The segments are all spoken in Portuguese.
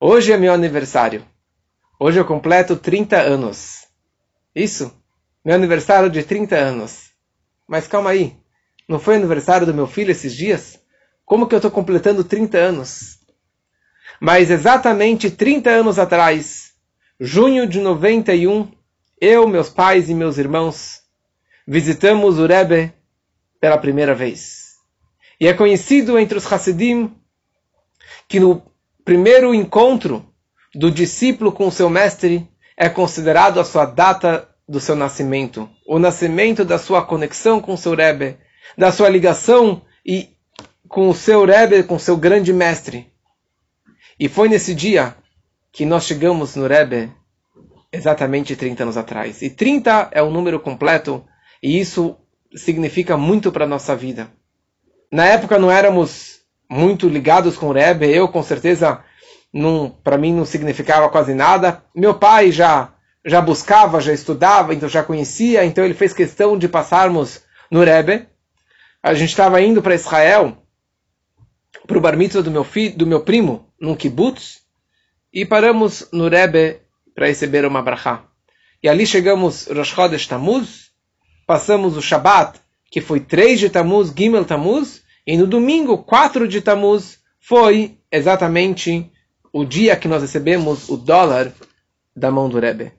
Hoje é meu aniversário. Hoje eu completo 30 anos. Isso, meu aniversário de 30 anos. Mas calma aí, não foi aniversário do meu filho esses dias? Como que eu estou completando 30 anos? Mas exatamente 30 anos atrás, junho de 91, eu, meus pais e meus irmãos visitamos o Rebbe pela primeira vez. E é conhecido entre os Hassidim que no primeiro encontro do discípulo com o seu mestre é considerado a sua data do seu nascimento, o nascimento da sua conexão com o seu Rebbe, da sua ligação e com o seu Rebbe, com o seu grande mestre. E foi nesse dia que nós chegamos no Rebbe exatamente 30 anos atrás. E 30 é o número completo, e isso significa muito para a nossa vida. Na época não éramos muito ligados com o Rebbe, eu com certeza, para mim não significava quase nada. Meu pai já já buscava, já estudava, então já conhecia, então ele fez questão de passarmos no Rebbe. A gente estava indo para Israel, para o bar mitzvah do meu, filho, do meu primo, num kibbutz, e paramos no Rebbe para receber uma brachá. E ali chegamos Rosh Chodesh Tammuz, passamos o Shabat, que foi 3 de Tammuz, Gimel Tammuz, e no domingo, 4 de Tammuz, foi exatamente o dia que nós recebemos o dólar da mão do Rebbe.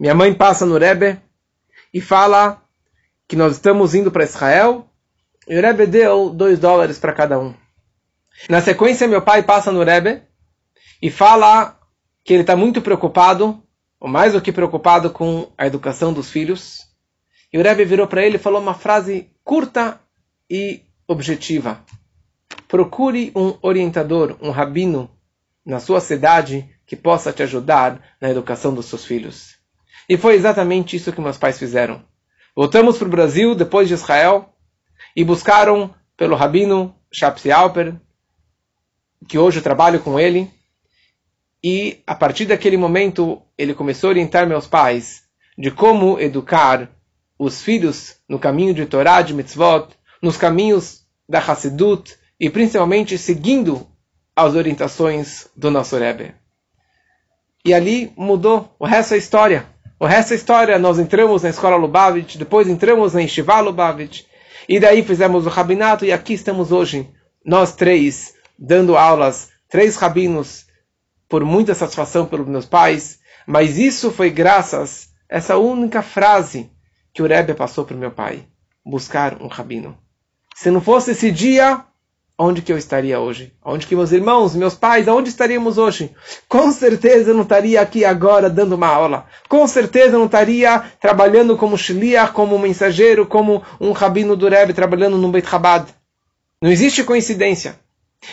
Minha mãe passa no Rebbe e fala que nós estamos indo para Israel e o Rebbe deu dois dólares para cada um. Na sequência, meu pai passa no Rebbe e fala que ele está muito preocupado, ou mais do que preocupado, com a educação dos filhos. E o Rebbe virou para ele e falou uma frase curta e objetiva. Procure um orientador, um rabino na sua cidade que possa te ajudar na educação dos seus filhos. E foi exatamente isso que meus pais fizeram. Voltamos para o Brasil depois de Israel e buscaram pelo rabino Shapsi Alper, que hoje eu trabalho com ele. E a partir daquele momento ele começou a orientar meus pais de como educar os filhos no caminho de Torá, de Mitzvot, nos caminhos da Hassidut e principalmente seguindo as orientações do nosso Rebbe. E ali mudou, o resto é história. O resto é história. Nós entramos na escola Lubavitch, depois entramos na Yeshiva Lubavitch, e daí fizemos o rabinato, e aqui estamos hoje, nós três, dando aulas, três rabinos, por muita satisfação pelos meus pais, mas isso foi graças a essa única frase que o Rebbe passou para o meu pai: buscar um rabino. Se não fosse esse dia, onde que eu estaria hoje? Onde que meus irmãos, meus pais, aonde estaríamos hoje? Com certeza eu não estaria aqui agora dando uma aula. Com certeza eu não estaria trabalhando como shliach, como mensageiro, como um rabino do Rebbe trabalhando no Beit Chabad. Não existe coincidência.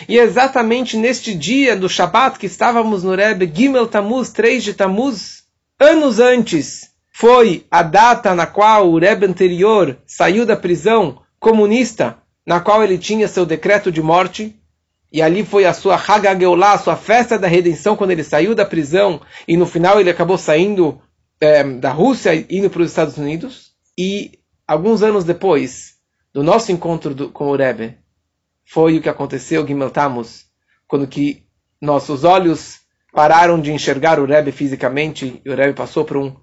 E é exatamente neste dia do Shabat que estávamos no Rebbe, Gimel Tammuz, 3 de Tammuz, anos antes, foi a data na qual o Rebbe anterior saiu da prisão comunista na qual ele tinha seu decreto de morte, e ali foi a sua Hagageulah, a sua festa da redenção, quando ele saiu da prisão, e no final ele acabou saindo é, da Rússia indo para os Estados Unidos. E alguns anos depois do nosso encontro do, com o Rebbe, foi o que aconteceu, Gimel Tammuz, quando que nossos olhos pararam de enxergar o Rebbe fisicamente, e o Rebbe passou para um,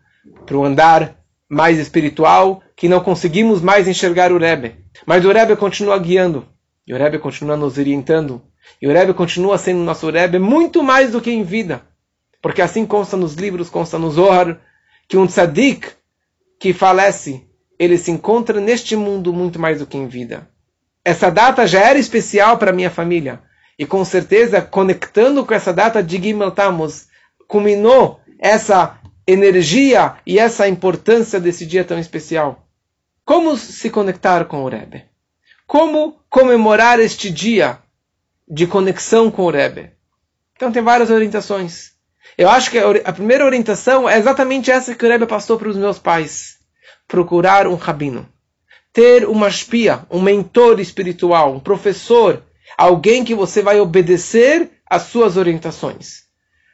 um andar mais espiritual, que não conseguimos mais enxergar o Rebbe. Mas o Rebbe continua guiando. E o Rebbe continua nos orientando. E o Rebbe continua sendo nosso Rebbe muito mais do que em vida. Porque assim consta nos livros, consta no Zohar, que um tzadik que falece, ele se encontra neste mundo muito mais do que em vida. Essa data já era especial para minha família. E com certeza, conectando com essa data de Gimel Tammuz, culminou essa energia e essa importância desse dia tão especial. Como se conectar com o Rebbe? Como comemorar este dia de conexão com o Rebbe? Então tem várias orientações. Eu acho que a primeira orientação é exatamente essa que o Rebbe passou para os meus pais. Procurar um rabino. Ter uma espia, um mentor espiritual, um professor, alguém que você vai obedecer às suas orientações.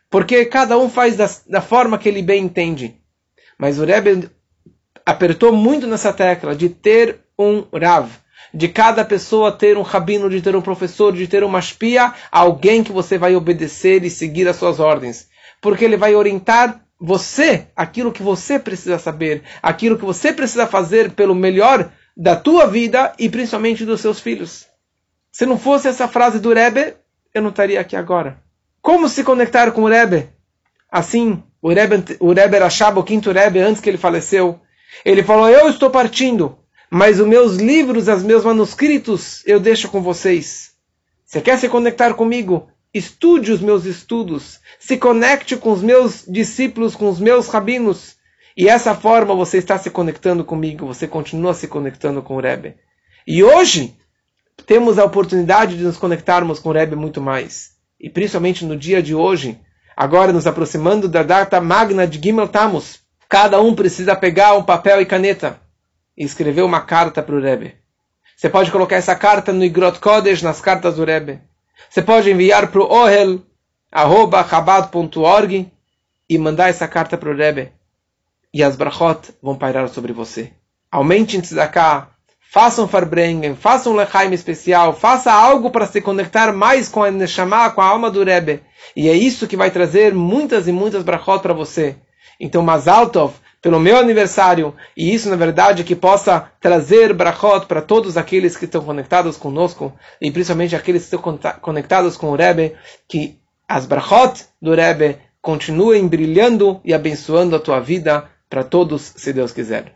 Porque cada um faz da, da forma que ele bem entende. Mas o Rebbe apertou muito nessa tecla de ter um Rav, de cada pessoa ter um rabino, de ter um professor, de ter uma espia, alguém que você vai obedecer e seguir as suas ordens. Porque ele vai orientar você, aquilo que você precisa saber, aquilo que você precisa fazer pelo melhor da tua vida e principalmente dos seus filhos. Se não fosse essa frase do Rebbe, eu não estaria aqui agora. Como se conectar com o Rebbe? Assim, o Rebbe, o Rebbe o quinto Rebbe, antes que ele faleceu, ele falou, eu estou partindo, mas os meus livros, os meus manuscritos, eu deixo com vocês. Você quer se conectar comigo? Estude os meus estudos, se conecte com os meus discípulos, com os meus rabinos. E essa forma você está se conectando comigo, você continua se conectando com o Rebbe. E hoje temos a oportunidade de nos conectarmos com o Rebbe muito mais. E principalmente no dia de hoje, agora nos aproximando da data magna de Gimel Tammuz, cada um precisa pegar um papel e caneta e escrever uma carta para o Rebbe. Você pode colocar essa carta no Igrot Kodesh, nas cartas do Rebbe. Você pode enviar para o ohel, arroba, e mandar essa carta para o Rebbe. E as brachot vão pairar sobre você. Aumente em tzedakah, faça um farbrengen, faça um lechaim especial, faça algo para se conectar mais com a Neshama, com a alma do Rebbe. E é isso que vai trazer muitas e muitas brachot para você. Então, Mazaltov, pelo meu aniversário, e isso na verdade que possa trazer brachot para todos aqueles que estão conectados conosco, e principalmente aqueles que estão conectados com o Rebbe, que as brachot do Rebbe continuem brilhando e abençoando a tua vida para todos, se Deus quiser.